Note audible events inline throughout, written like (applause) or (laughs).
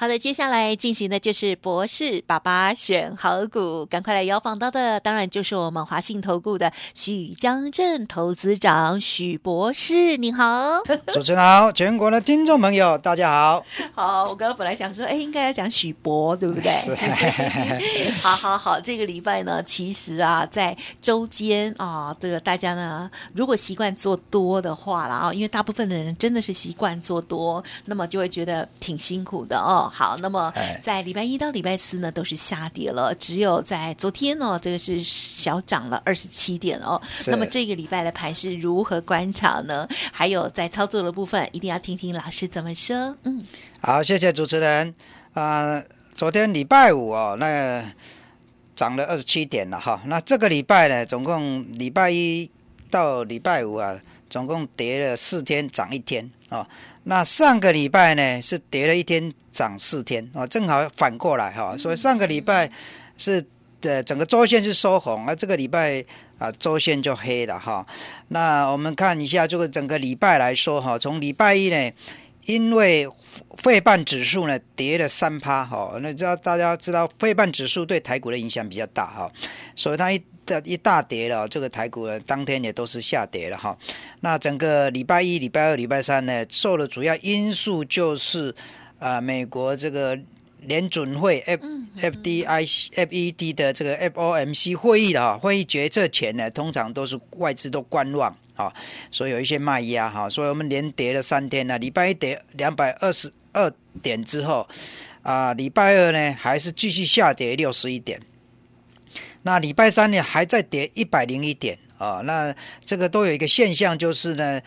好的，接下来进行的就是博士爸爸选好股，赶快来邀访到的，当然就是我们华信投顾的许江镇投资长许博士，你好，(laughs) 主持人好，全国的听众朋友大家好。好，我刚刚本来想说，哎，应该要讲许博，对不对？(laughs) 是 (laughs) 好好好，这个礼拜呢，其实啊，在周间啊，这个大家呢，如果习惯做多的话了啊，因为大部分的人真的是习惯做多，那么就会觉得挺辛苦的哦。好，那么哎在礼拜一到礼拜四呢，都是下跌了，只有在昨天呢，这个是小涨了二十七点哦。那么这个礼拜的盘是如何观察呢？还有在操作的部分，一定要听听老师怎么说。嗯，好，谢谢主持人。啊、昨天礼拜五哦，那涨了二十七点了哈。那这个礼拜呢，总共礼拜一到礼拜五啊，总共跌了四天，涨一天啊。那上个礼拜呢是跌了一天，涨四天啊，正好反过来哈。所以上个礼拜是的整个周线是收红，而这个礼拜啊周线就黑了哈。那我们看一下这个整个礼拜来说哈，从礼拜一呢。因为费半指数呢跌了三趴哈，那知道大家知道费半指数对台股的影响比较大哈，所以它一大一大跌了，这个台股呢当天也都是下跌了哈。那整个礼拜一、礼拜二、礼拜三呢，受的主要因素就是啊、美国这个联准会 F F D I F E D 的这个 F O M C 会议的哈，会议决策前呢，通常都是外资都观望。啊，所以有一些卖压哈，所以我们连跌了三天了。礼拜一跌两百二十二点之后，啊，礼拜二呢还是继续下跌六十一点。那礼拜三呢还在跌一百零一点啊，那这个都有一个现象就是呢，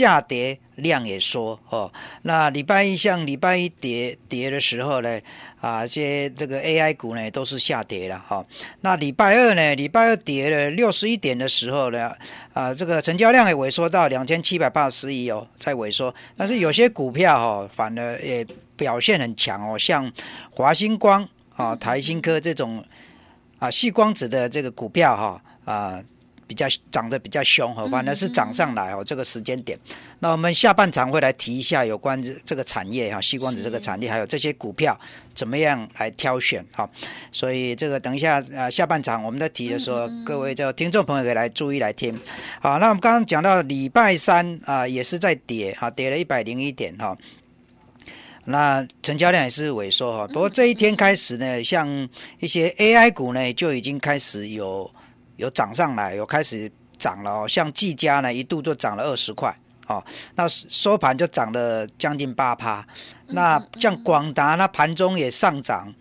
价跌量也缩哦。那礼拜一像礼拜一跌跌的时候呢，啊，这些这个 AI 股呢都是下跌了哈、那礼拜二呢，礼拜二跌了六十一点的时候呢，啊，这个成交量也萎缩到两千七百八十亿哦，在萎缩。但是有些股票哦，反而也表现很强哦，像华星光啊、台新科这种啊，细光子的这个股票哈啊。比较涨得比较凶哈，反而是涨上来哦，这个时间点。那我们下半场会来提一下有关这这个产业哈，细光子这个产业，还有这些股票怎么样来挑选哈。所以这个等一下呃下半场我们在提的时候，各位就听众朋友可以来注意来听。好，那我们刚刚讲到礼拜三啊、也是在跌哈，跌了一百零一点哈。那成交量也是萎缩哈，不过这一天开始呢，像一些 AI 股呢就已经开始有有涨上来，有开始涨了哦。像技嘉呢，一度就涨了二十块哦，那收盘就涨了将近八趴。那像广达，那盘中也上涨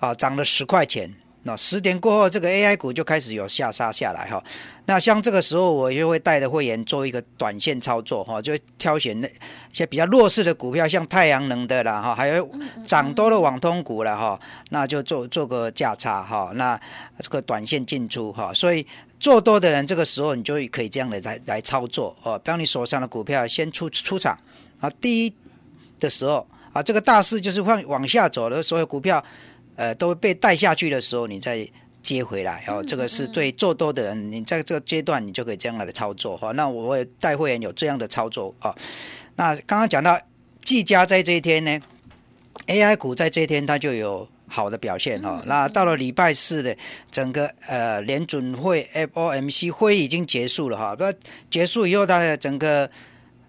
啊，涨了十块钱。那十点过后，这个 AI 股就开始有下杀下来哈。那像这个时候，我就会带着会员做一个短线操作哈，就挑选那些比较弱势的股票，像太阳能的啦哈，还有涨多的网通股了哈，那就做做个价差哈，那这个短线进出哈，所以做多的人这个时候你就可以这样的来来操作哦，当你手上的股票先出出场啊，第一的时候啊，这个大势就是往往下走的所有股票。呃，都被带下去的时候，你再接回来哦。这个是对做多的人，你在这个阶段你就可以这样来的操作哈。那我也带会员有这样的操作啊。那刚刚讲到技嘉在这一天呢，AI 股在这一天它就有好的表现哈。那到了礼拜四的整个呃联准会 FOMC 会议已经结束了哈。那结束以后，它的整个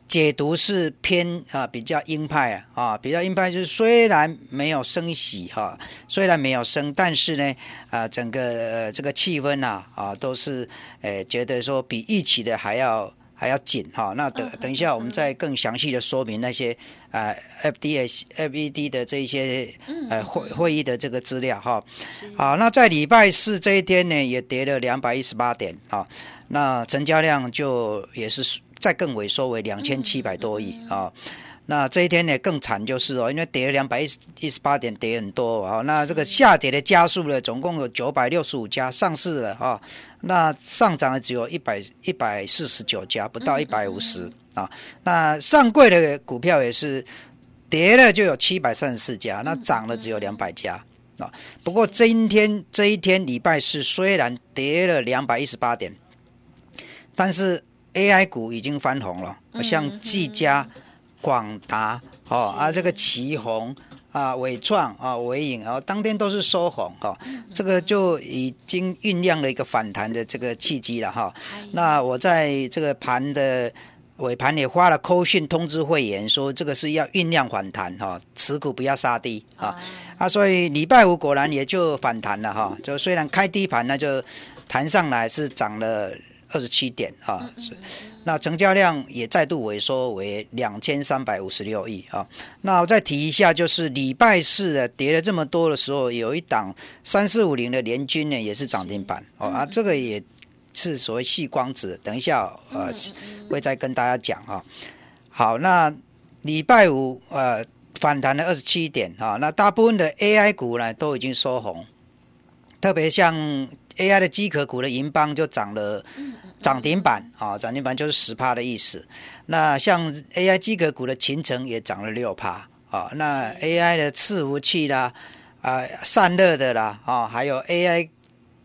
解读是偏啊比较鹰派啊啊比较鹰派，就是虽然没有升息哈、虽然没有升，但是呢啊整个、呃、这个气氛呐啊都是呃觉得说比预期的还要还要紧哈、那等等一下我们再更详细的说明那些啊 FDS FED 的这一些呃会会议的这个资料哈。好，那在礼拜四这一天呢也跌了两百一十八点啊，那成交量就也是。再更萎缩为两千七百多亿啊。那这一天呢更惨就是哦，因为跌了两百一十一十八点，跌很多啊。那这个下跌的加速呢，总共有九百六十五家上市了啊。那上涨的只有一百一百四十九家，不到一百五十啊。那上柜的股票也是跌了就有七百三十四家，那涨了只有两百家啊。不过今天这一天礼拜四虽然跌了两百一十八点，但是 AI 股已经翻红了，像技嘉。广达哦啊，这个旗宏啊，伟创啊，伟影啊，当天都是收红哈，这个就已经酝酿了一个反弹的这个契机了哈。那我在这个盘的尾盘也发了扣讯通知会员，说这个是要酝酿反弹哈，持股不要杀低啊啊，所以礼拜五果然也就反弹了哈，就虽然开低盘那就弹上来是涨了。二十七点啊，是那成交量也再度萎缩为两千三百五十六亿啊。那我再提一下，就是礼拜四的跌了这么多的时候，有一档三四五零的联军呢，也是涨停板哦啊，这个也是所谓细光子，等一下呃会再跟大家讲啊。好，那礼拜五呃反弹了二十七点啊，那大部分的 AI 股呢都已经收红，特别像。A.I. 的机壳股的银邦就涨了涨停板啊，涨停板就是十趴的意思。那像 A.I. 机壳股的秦城也涨了六趴啊。那 A.I. 的伺服器啦啊散热的啦啊，还有 A.I.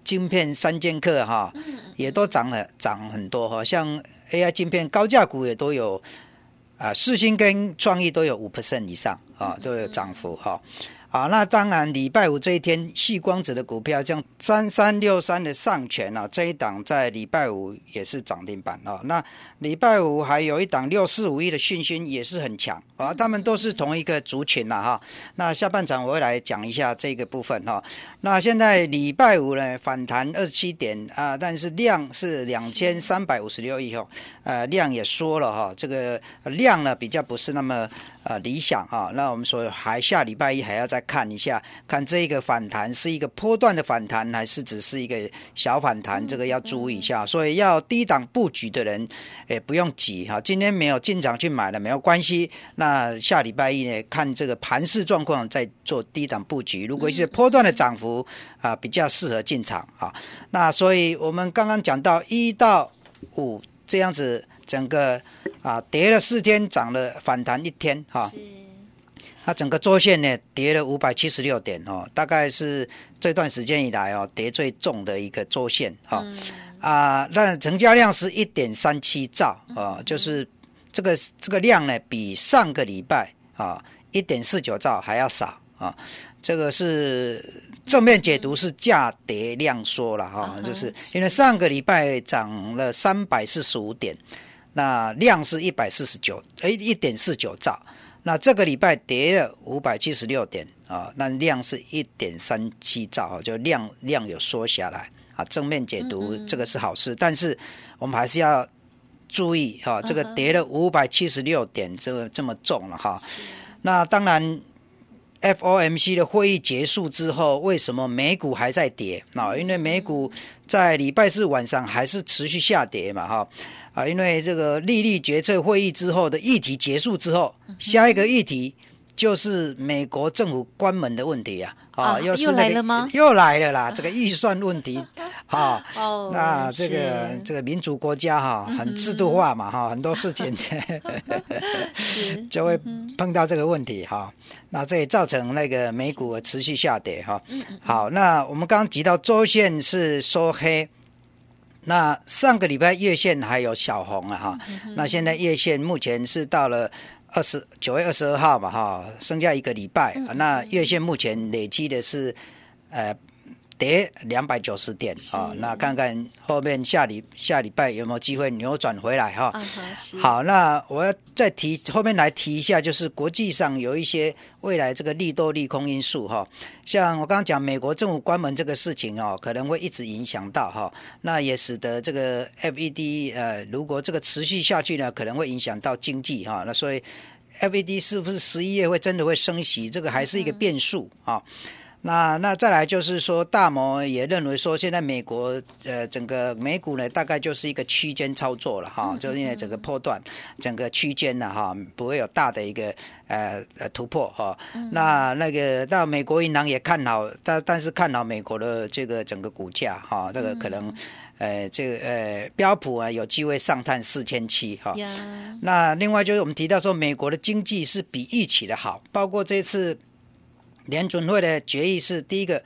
晶片三剑客哈，也都涨了涨很多哈。像 A.I. 晶片高价股也都有啊，四星跟创意都有五 percent 以上啊，都有涨幅哈。好，那当然，礼拜五这一天，细光子的股票像三三六三的上权啊，这一档在礼拜五也是涨停板啊。那礼拜五还有一档六四五一的讯息也是很强啊，他们都是同一个族群了哈。那下半场我会来讲一下这个部分哈。那现在礼拜五呢反弹二十七点啊，但是量是两千三百五十六亿哦，呃量也说了哈，这个量呢比较不是那么。呃，理想啊，那我们说还下礼拜一还要再看一下，看这个反弹是一个波段的反弹，还是只是一个小反弹，这个要注意一下。所以要低档布局的人，也不用急哈。今天没有进场去买了没有关系，那下礼拜一呢，看这个盘势状况再做低档布局。如果一些波段的涨幅啊，比较适合进场啊。那所以我们刚刚讲到一到五这样子。整个啊跌了四天，涨了反弹一天哈。它整个周线呢跌了五百七十六点哦，大概是这段时间以来哦跌最重的一个周线哈。啊，那成交量是一点三七兆啊，就是这个这个量呢比上个礼拜啊一点四九兆还要少啊。这个是正面解读是价跌量缩了哈，就是因为上个礼拜涨了三百四十五点。那量是一百四十九，哎，一点四九兆。那这个礼拜跌了五百七十六点啊，那量是一点三七兆啊，就量量有缩下来啊。正面解读这个是好事，但是我们还是要注意哈，这个跌了五百七十六点，这个这么重了哈。那当然，FOMC 的会议结束之后，为什么美股还在跌？那因为美股在礼拜四晚上还是持续下跌嘛，哈。啊，因为这个利率决策会议之后的议题结束之后，下一个议题就是美国政府关门的问题啊！啊，又是来了吗？又来了啦！(laughs) 这个预算问题，哈，(laughs) 那这个这个民主国家哈，很制度化嘛，哈，很多事情 (laughs) 就会碰到这个问题哈。那这也造成那个美股持续下跌哈。好，那我们刚刚提到周线是收黑。那上个礼拜月线还有小红啊哈，那现在月线目前是到了二十九月二十二号嘛哈，剩下一个礼拜，那月线目前累积的是呃。跌两百九十点啊，那看看后面下礼下礼拜有没有机会扭转回来哈。好，那我要再提后面来提一下，就是国际上有一些未来这个利多利空因素哈。像我刚刚讲美国政府关门这个事情哦，可能会一直影响到哈。那也使得这个 FED 呃，如果这个持续下去呢，可能会影响到经济哈。那所以 FED 是不是十一月会真的会升息，这个还是一个变数啊。那那再来就是说，大摩也认为说，现在美国呃整个美股呢，大概就是一个区间操作了哈，就是因为整个波段整个区间呢哈，不会有大的一个呃呃突破哈。那那个到美国银行也看好，但但是看好美国的这个整个股价哈，这个可能呃这个呃标普啊有机会上探四千七哈。那另外就是我们提到说，美国的经济是比预期的好，包括这次。联准会的决议是第一个，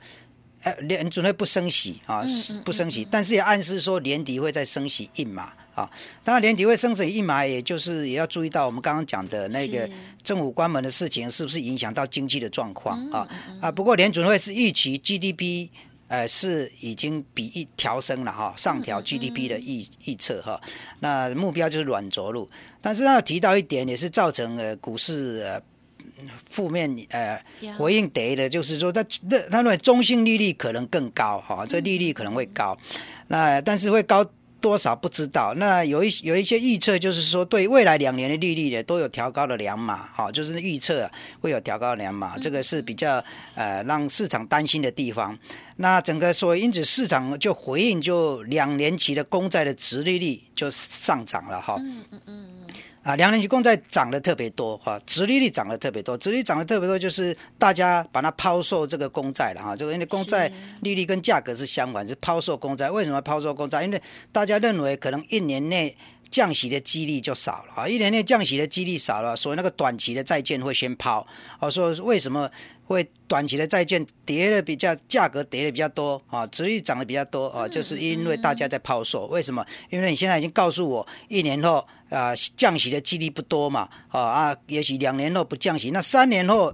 呃，联准会不升息啊，不升息，但是也暗示说年底会再升息一码啊。当然年底会升息一码，也就是也要注意到我们刚刚讲的那个政府关门的事情，是不是影响到经济的状况啊？啊，不过联准会是预期 GDP，呃，是已经比一调升了哈，上调 GDP 的预预测哈。那目标就是软着陆，但是要提到一点，也是造成呃股市呃。负面呃回应得的，就是说他那他认为中性利率可能更高哈，这利率可能会高，那但是会高多少不知道。那有一有一些预测，就是说对未来两年的利率呢都有调高的两码哈，就是预测会有调高两码，这个是比较呃让市场担心的地方。那整个所以因此市场就回应，就两年期的公债的值利率就上涨了哈。嗯嗯嗯。啊，两年期公债涨得特别多哈，殖利率涨得特别多，殖利率涨得特别多，就是大家把它抛售这个公债了哈，这个因为公债利率跟价格是相反，是抛售公债。为什么抛售公债？因为大家认为可能一年内降息的几率就少了啊，一年内降息的几率少了，所以那个短期的债券会先抛。哦，说为什么？会短期的债券跌的比较价格跌的比较多啊，殖率涨的比较多啊，就是因为大家在抛售。为什么？因为你现在已经告诉我，一年后啊降息的几率不多嘛，啊啊，也许两年后不降息，那三年后。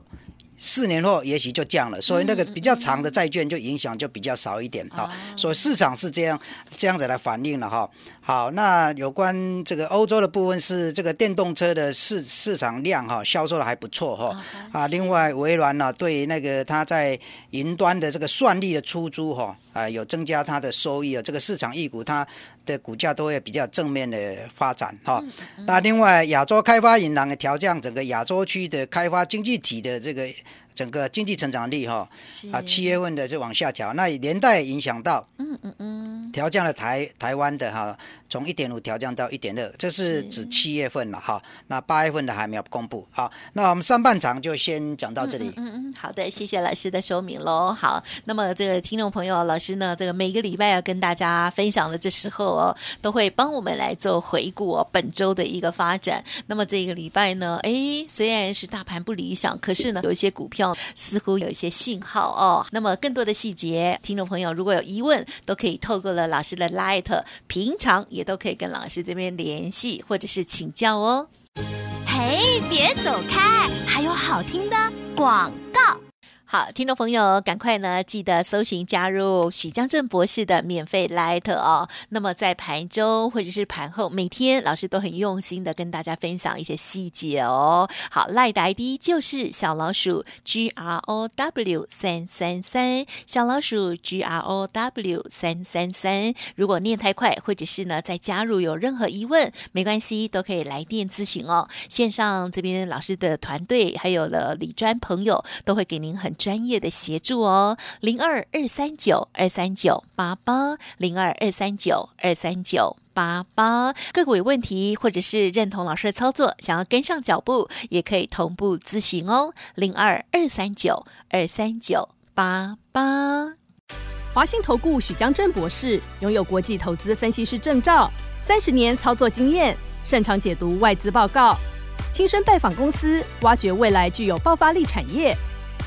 四年后也许就降了，所以那个比较长的债券就影响就比较少一点哈。所以市场是这样这样子来反映了哈。好，那有关这个欧洲的部分是这个电动车的市市场量哈，销售的还不错哈。啊，另外微软呢对那个它在云端的这个算力的出租哈啊有增加它的收益啊，这个市场预估它的股价都会比较正面的发展哈。那另外亚洲开发银行的调降整个亚洲区的开发经济体的这个。整个经济成长力哈啊，七月份的就往下调，那连带影响到嗯嗯嗯，调降了台台湾的哈。从一点五调降到一点二，这是指七月份了哈。那八月份的还没有公布。好，那我们上半场就先讲到这里。嗯嗯，好的，谢谢老师的说明喽。好，那么这个听众朋友，老师呢，这个每个礼拜要跟大家分享的这时候哦，都会帮我们来做回顾哦，本周的一个发展。那么这个礼拜呢，哎，虽然是大盘不理想，可是呢，有一些股票似乎有一些讯号哦。那么更多的细节，听众朋友如果有疑问，都可以透过了老师的 Light，平常也。都可以跟老师这边联系，或者是请教哦。嘿，别走开，还有好听的广。好，听众朋友，赶快呢，记得搜寻加入许江正博士的免费 Light 哦。那么在盘中或者是盘后，每天老师都很用心的跟大家分享一些细节哦。好，Light 的 ID 就是小老鼠 G R O W 三三三，小老鼠 G R O W 三三三。如果念太快，或者是呢再加入有任何疑问，没关系，都可以来电咨询哦。线上这边老师的团队还有了李专朋友都会给您很。专业的协助哦，零二二三九二三九八八，零二二三九二三九八八。个股有问题或者是认同老师的操作，想要跟上脚步，也可以同步咨询哦，零二二三九二三九八八。华信投顾许江正博士拥有国际投资分析师证照，三十年操作经验，擅长解读外资报告，亲身拜访公司，挖掘未来具有爆发力产业。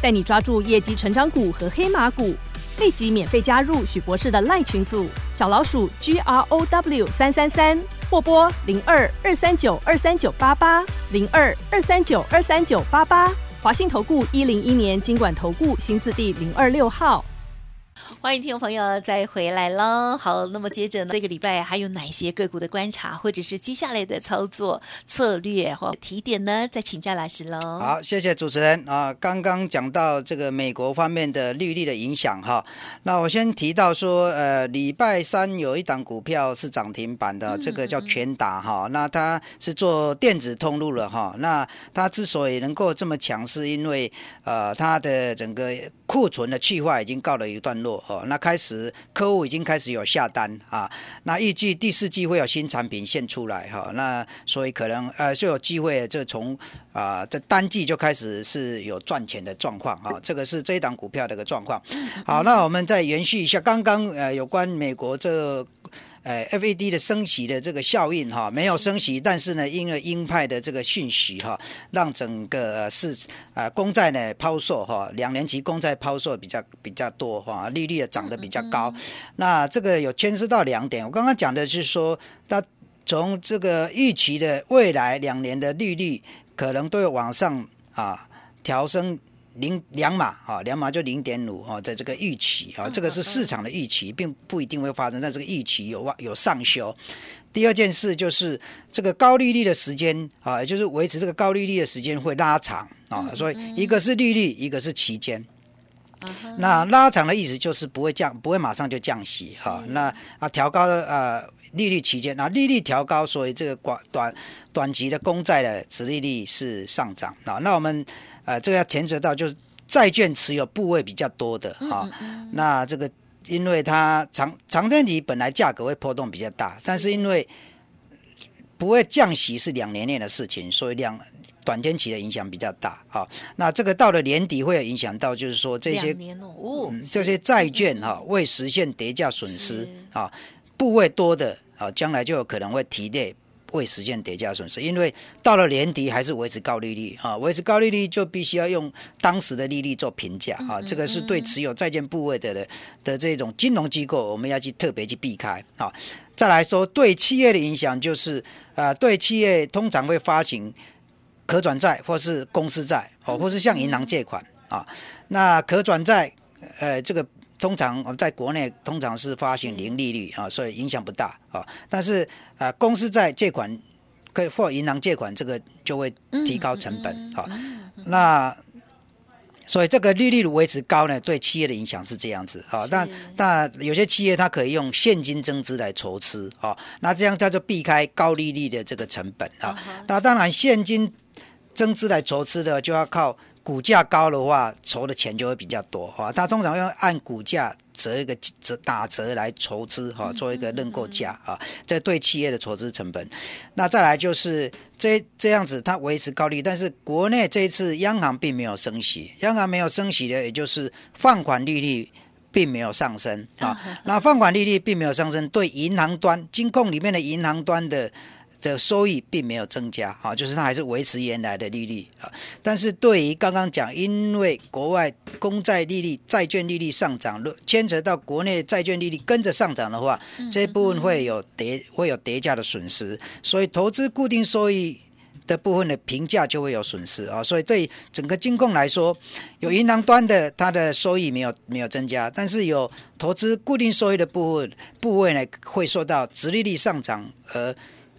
带你抓住业绩成长股和黑马股，立即免费加入许博士的赖群组，小老鼠 G R O W 三三三，或拨零二二三九二三九八八零二二三九二三九八八，华信投顾一零一年经管投顾新字第零二六号。欢迎听众朋友再回来喽。好，那么接着呢，这个礼拜还有哪些个股的观察，或者是接下来的操作策略或提点呢？再请教老师喽。好，谢谢主持人啊。刚刚讲到这个美国方面的利率的影响哈，那我先提到说，呃，礼拜三有一档股票是涨停板的，这个叫全达哈。那它是做电子通路了哈。那它之所以能够这么强，是因为呃，它的整个库存的去化已经告了一段落哦。那开始客户已经开始有下单啊。那预计第四季会有新产品现出来哈。那所以可能呃就有机会就从啊这单季就开始是有赚钱的状况啊。这个是这一档股票的一个状况。好，那我们再延续一下刚刚呃有关美国这。呃，FED 的升息的这个效应哈，没有升息，但是呢，因为鹰派的这个讯息哈，让整个是啊公债呢抛售哈，两年期公债抛售比较比较多哈，利率也涨得比较高。那这个有牵涉到两点，我刚刚讲的是说，它从这个预期的未来两年的利率可能都有往上啊调升。零两码啊，两码就零点五啊在这个预期啊，这个是市场的预期，并不一定会发生，但这个预期有有上修。第二件事就是这个高利率的时间啊，也就是维持这个高利率的时间会拉长啊，所以一个是利率，一个是期间。那拉长的意思就是不会降，不会马上就降息哈。那啊调高了呃利率期间，那利率调高，所以这个短短短期的公债的殖利率是上涨啊。那我们。呃，这个要牵扯到就是债券持有部位比较多的哈，那这个因为它长长天期本来价格会波动比较大，但是因为不会降息是两年内的事情，所以两短天期的影响比较大哈。那这个到了年底会有影响到，就是说这些这些债券哈未实现跌价损失啊，部位多的啊，将来就有可能会提列。会实现叠加损失，因为到了年底还是维持高利率啊，维持高利率就必须要用当时的利率做评价啊，这个是对持有债券部位的的的这种金融机构，我们要去特别去避开啊。再来说对企业的影响，就是呃，对企业通常会发行可转债或是公司债哦，或是向银行借款啊。那可转债呃，这个。通常我们在国内通常是发行零利率啊，所以影响不大啊。但是啊，公司在借款可以或银行借款，这个就会提高成本啊。那所以这个利率维持高呢，对企业的影响是这样子啊。但但有些企业它可以用现金增资来筹资啊，那这样它就避开高利率的这个成本啊。那当然现金增资来筹资的就要靠。股价高的话，筹的钱就会比较多哈。它通常要按股价折一个折打折来筹资哈，做一个认购价啊。这对企业的筹资成本。那再来就是这这样子，它维持高利，但是国内这一次央行并没有升息，央行没有升息的，也就是放款利率并没有上升啊。那放款利率并没有上升，对银行端金控里面的银行端的。的收益并没有增加，啊，就是它还是维持原来的利率啊。但是对于刚刚讲，因为国外公债利率、债券利率上涨，牵扯到国内债券利率跟着上涨的话，这部分会有叠会有叠加的损失，所以投资固定收益的部分的评价就会有损失啊。所以对整个金控来说，有银行端的它的收益没有没有增加，但是有投资固定收益的部分部位呢，会受到直利率上涨而。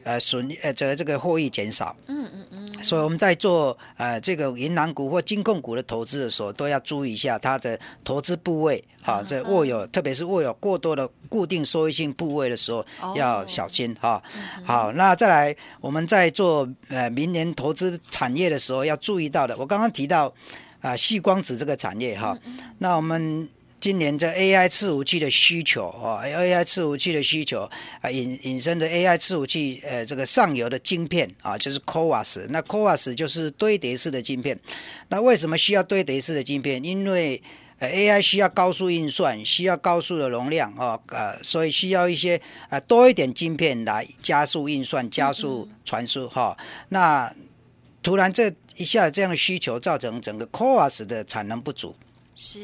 呃，损呃，这这个获益减少。嗯嗯嗯。所以我们在做呃这个银行股或金控股的投资的时候，都要注意一下它的投资部位啊，这握有，特别是握有过多的固定收益性部位的时候，要小心哈。好，那再来，我们在做呃明年投资产业的时候要注意到的，我刚刚提到啊，细光子这个产业哈，那我们。今年这 AI 伺服器的需求啊，AI 伺服器的需求啊，引引申的 AI 伺服器，呃，这个上游的晶片啊，就是 CoWAS，那 CoWAS 就是堆叠式的晶片。那为什么需要堆叠式的晶片？因为呃 AI 需要高速运算，需要高速的容量啊，呃，所以需要一些呃多一点晶片来加速运算、加速传输哈。那突然这一下这样的需求，造成整个 CoWAS 的产能不足。是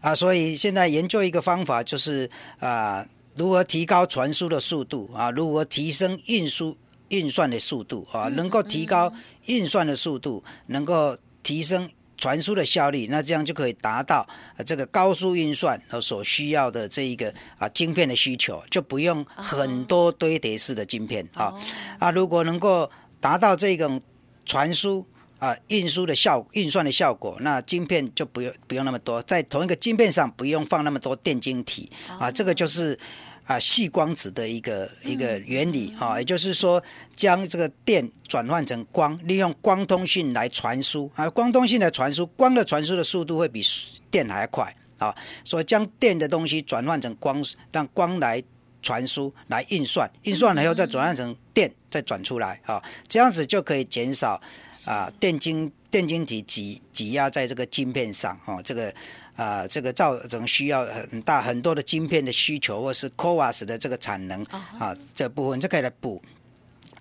啊，所以现在研究一个方法，就是啊，如何提高传输的速度啊，如何提升运输运算的速度啊，能够提高运算的速度，能够提升传输的效率，那这样就可以达到呃这个高速运算和所需要的这一个啊晶片的需求，就不用很多堆叠式的晶片啊啊，如果能够达到这种传输。啊，运输的效运算的效果，那晶片就不用不用那么多，在同一个晶片上不用放那么多电晶体啊，这个就是啊细光子的一个一个原理啊，也就是说将这个电转换成光，利用光通讯来传输啊，光通讯的传输，光的传输的速度会比电还快啊，所以将电的东西转换成光，让光来。传输来运算，运算了以后再转换成电，再转出来啊，这样子就可以减少啊电晶电晶体挤挤压在这个晶片上哦，这个啊这个造成需要很大很多的晶片的需求，或是 CoWAS 的这个产能啊这部分就可以来补。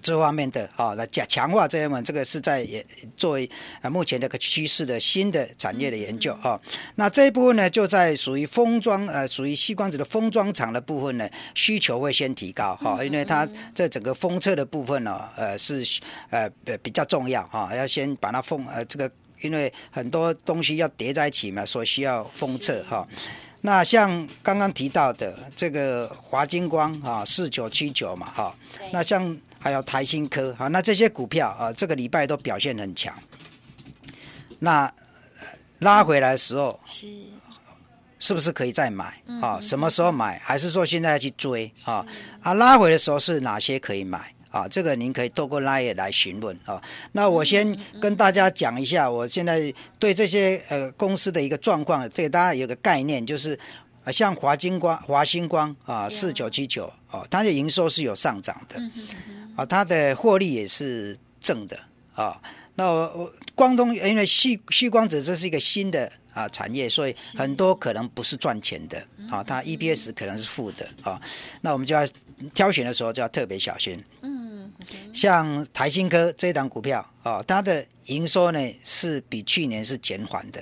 这方面的啊，来加强化这一门，这个是在也作为啊目前这个趋势的新的产业的研究哈。那这一部分呢，就在属于封装呃，属于细光子的封装厂的部分呢，需求会先提高哈，因为它这整个封测的部分呢，呃是呃比较重要哈，要先把它封呃这个，因为很多东西要叠在一起嘛，所需要封测哈。那像刚刚提到的这个华金光啊，四九七九嘛哈，那像。还有台新科啊，那这些股票啊，这个礼拜都表现很强。那拉回来的时候是是不是可以再买啊？什么时候买？还是说现在要去追啊？啊，拉回的时候是哪些可以买啊？这个您可以透过拉页来询问啊。那我先跟大家讲一下，我现在对这些呃公司的一个状况，这个大家有个概念，就是像华金光、华星光啊，四九七九哦，它的营收是有上涨的。啊，它的获利也是正的啊。那我光通因为细细光子这是一个新的啊产业，所以很多可能不是赚钱的啊。它 EPS 可能是负的啊。那我们就要挑选的时候就要特别小心。嗯，像台新科这一档股票啊，它的营收呢是比去年是减缓的，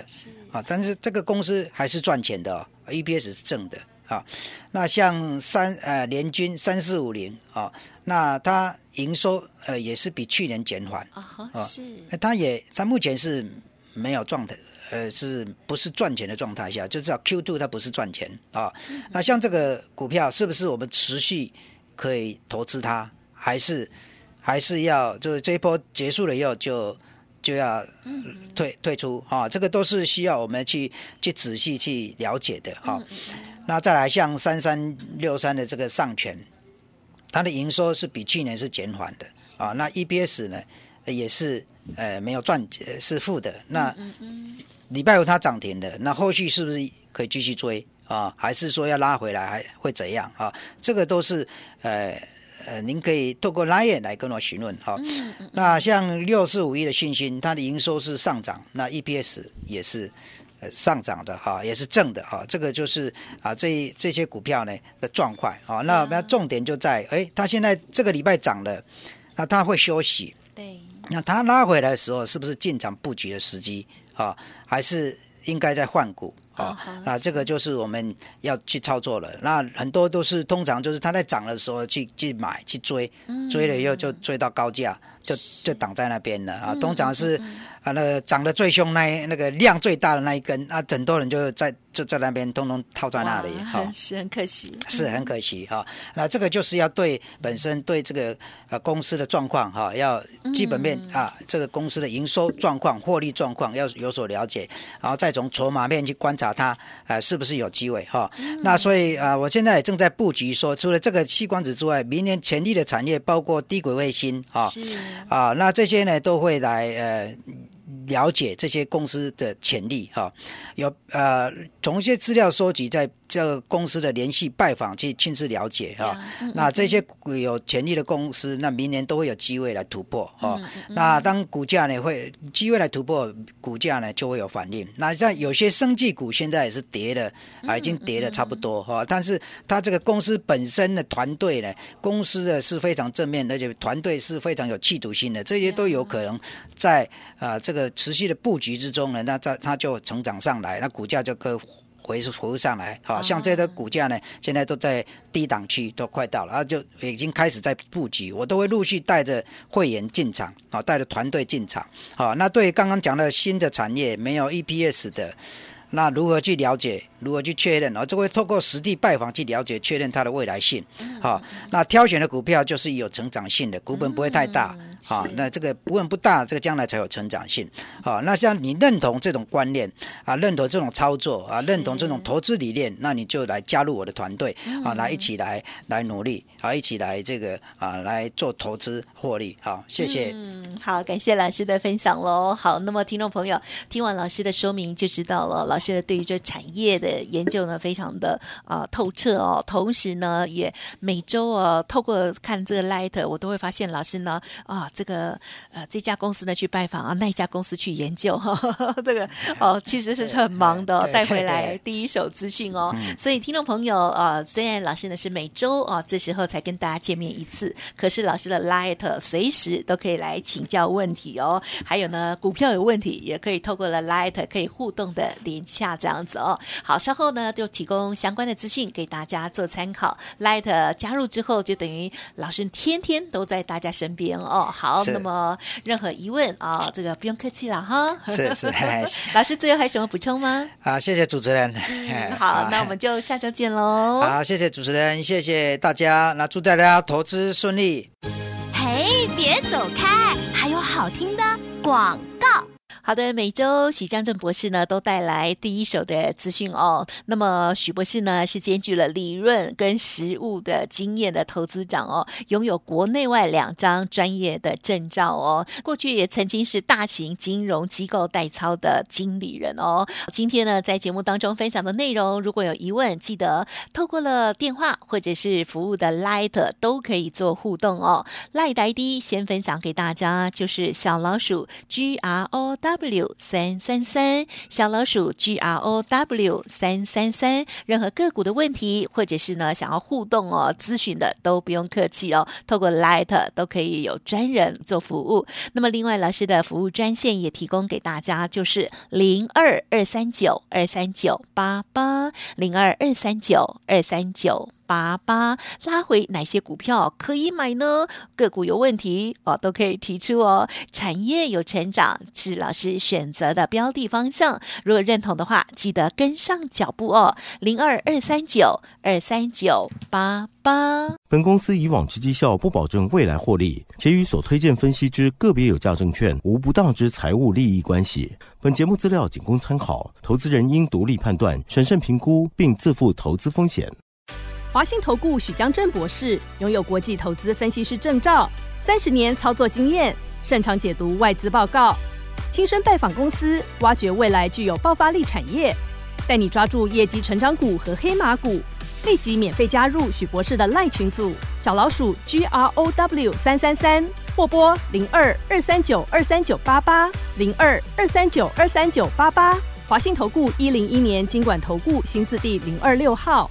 啊，但是这个公司还是赚钱的哦，EPS 是正的。啊，那像三呃联军三四五零啊，那它营收呃也是比去年减缓啊，是，它也它目前是没有状态，呃，是不是赚钱的状态下？就知道 Q two 它不是赚钱啊。那像这个股票是不是我们持续可以投资它，还是还是要就是这一波结束了以后就？就要退退出啊，这个都是需要我们去去仔细去了解的哈。那再来像三三六三的这个上权，它的营收是比去年是减缓的啊。那 EBS 呢也是呃没有赚是负的。那礼拜五它涨停的，那后续是不是可以继续追啊？还是说要拉回来还会怎样啊？这个都是呃。呃，您可以透过 Line 来跟我询问哈。那像六四五一的信心，它的营收是上涨，那 EPS 也是呃上涨的哈，也是正的哈。这个就是啊，这这些股票呢的状况啊。那我们重点就在，哎，它现在这个礼拜涨了，那它会休息。对。那它拉回来的时候，是不是进场布局的时机啊？还是应该在换股？啊，那这个就是我们要去操作了。那很多都是通常就是它在涨的时候去去买去追，追了以后就追到高价，就就挡在那边了啊。通常是啊，那涨得最凶那那个量最大的那一根啊，很多人就在。就在那边通通套在那里，哈，是很可惜，是很可惜哈。那这个就是要对本身对这个呃公司的状况哈，要基本面啊，这个公司的营收状况、获利状况要有所了解，然后再从筹码面去观察它呃是不是有机会哈。那所以啊，我现在也正在布局说，除了这个细光子之外，明年潜力的产业包括低轨卫星啊，那这些呢都会来呃。了解这些公司的潜力哈，有呃从一些资料收集在。这个公司的联系拜访去亲自了解哈，那这些有潜力的公司，那明年都会有机会来突破哈。那当股价呢会机会来突破，股价呢就会有反应。那像有些生技股现在也是跌的啊，已经跌的差不多哈。但是它这个公司本身的团队呢，公司的是非常正面，而且团队是非常有企图心的，这些都有可能在啊这个持续的布局之中呢，那在它就成长上来，那股价就可。回回上来，好像这个股价呢，现在都在低档区，都快到了，啊，就已经开始在布局，我都会陆续带着会员进场，啊，带着团队进场，好，那对刚刚讲的新的产业没有 EPS 的，那如何去了解？如何去确认？而这会透过实地拜访去了解、确认它的未来性。好，那挑选的股票就是有成长性的，股本不会太大。好，那这个股本不大，这个将来才有成长性。好，那像你认同这种观念啊，认同这种操作啊，认同这种投资理念，那你就来加入我的团队啊，来一起来来努力啊，一起来这个啊来做投资获利。好，谢谢。嗯，好，感谢老师的分享喽。好，那么听众朋友听完老师的说明就知道了，老师对于这产业的。研究呢非常的啊透彻哦，同时呢也每周哦透过看这个 Light，我都会发现老师呢啊这个呃这家公司呢去拜访啊那一家公司去研究哈，(laughs) 这个哦其实是很忙的，带回来第一手资讯哦。所以听众朋友啊，虽然老师呢是每周啊这时候才跟大家见面一次，可是老师的 Light 随时都可以来请教问题哦。还有呢股票有问题也可以透过了 Light 可以互动的连洽这样子哦。好。稍后呢，就提供相关的资讯给大家做参考。Light 加入之后，就等于老师天天都在大家身边哦。好，那么任何疑问啊，这个不用客气了哈。是 (laughs) 是，老师最后还有什么补充吗？好，谢谢主持人。(laughs) 好，那我们就下周见喽。好，谢谢主持人，谢谢大家。那祝大家投资顺利。嘿，别走开，还有好听的广告。好的，每周许江正博士呢都带来第一手的资讯哦。那么许博士呢是兼具了理论跟实务的经验的投资长哦，拥有国内外两张专业的证照哦。过去也曾经是大型金融机构代操的经理人哦。今天呢在节目当中分享的内容，如果有疑问，记得透过了电话或者是服务的 Light 都可以做互动哦。Light ID 先分享给大家，就是小老鼠 G R O W。W 三三三小老鼠 G R O W 三三三，任何个股的问题，或者是呢想要互动哦咨询的，都不用客气哦，透过 Light 都可以有专人做服务。那么另外老师的服务专线也提供给大家，就是零二二三九二三九八八零二二三九二三九。八八拉回哪些股票可以买呢？个股有问题哦，都可以提出哦。产业有成长是老师选择的标的方向，如果认同的话，记得跟上脚步哦。零二二三九二三九八八。本公司以往之绩效不保证未来获利，且与所推荐分析之个别有价证券无不当之财务利益关系。本节目资料仅供参考，投资人应独立判断、审慎评估，并自负投资风险。华信投顾许江正博士拥有国际投资分析师证照，三十年操作经验，擅长解读外资报告，亲身拜访公司，挖掘未来具有爆发力产业，带你抓住业绩成长股和黑马股。立即免费加入许博士的赖群组，小老鼠 G R O W 三三三，或拨零二二三九二三九八八零二二三九二三九八八。华信投顾一零一年经管投顾新字第零二六号。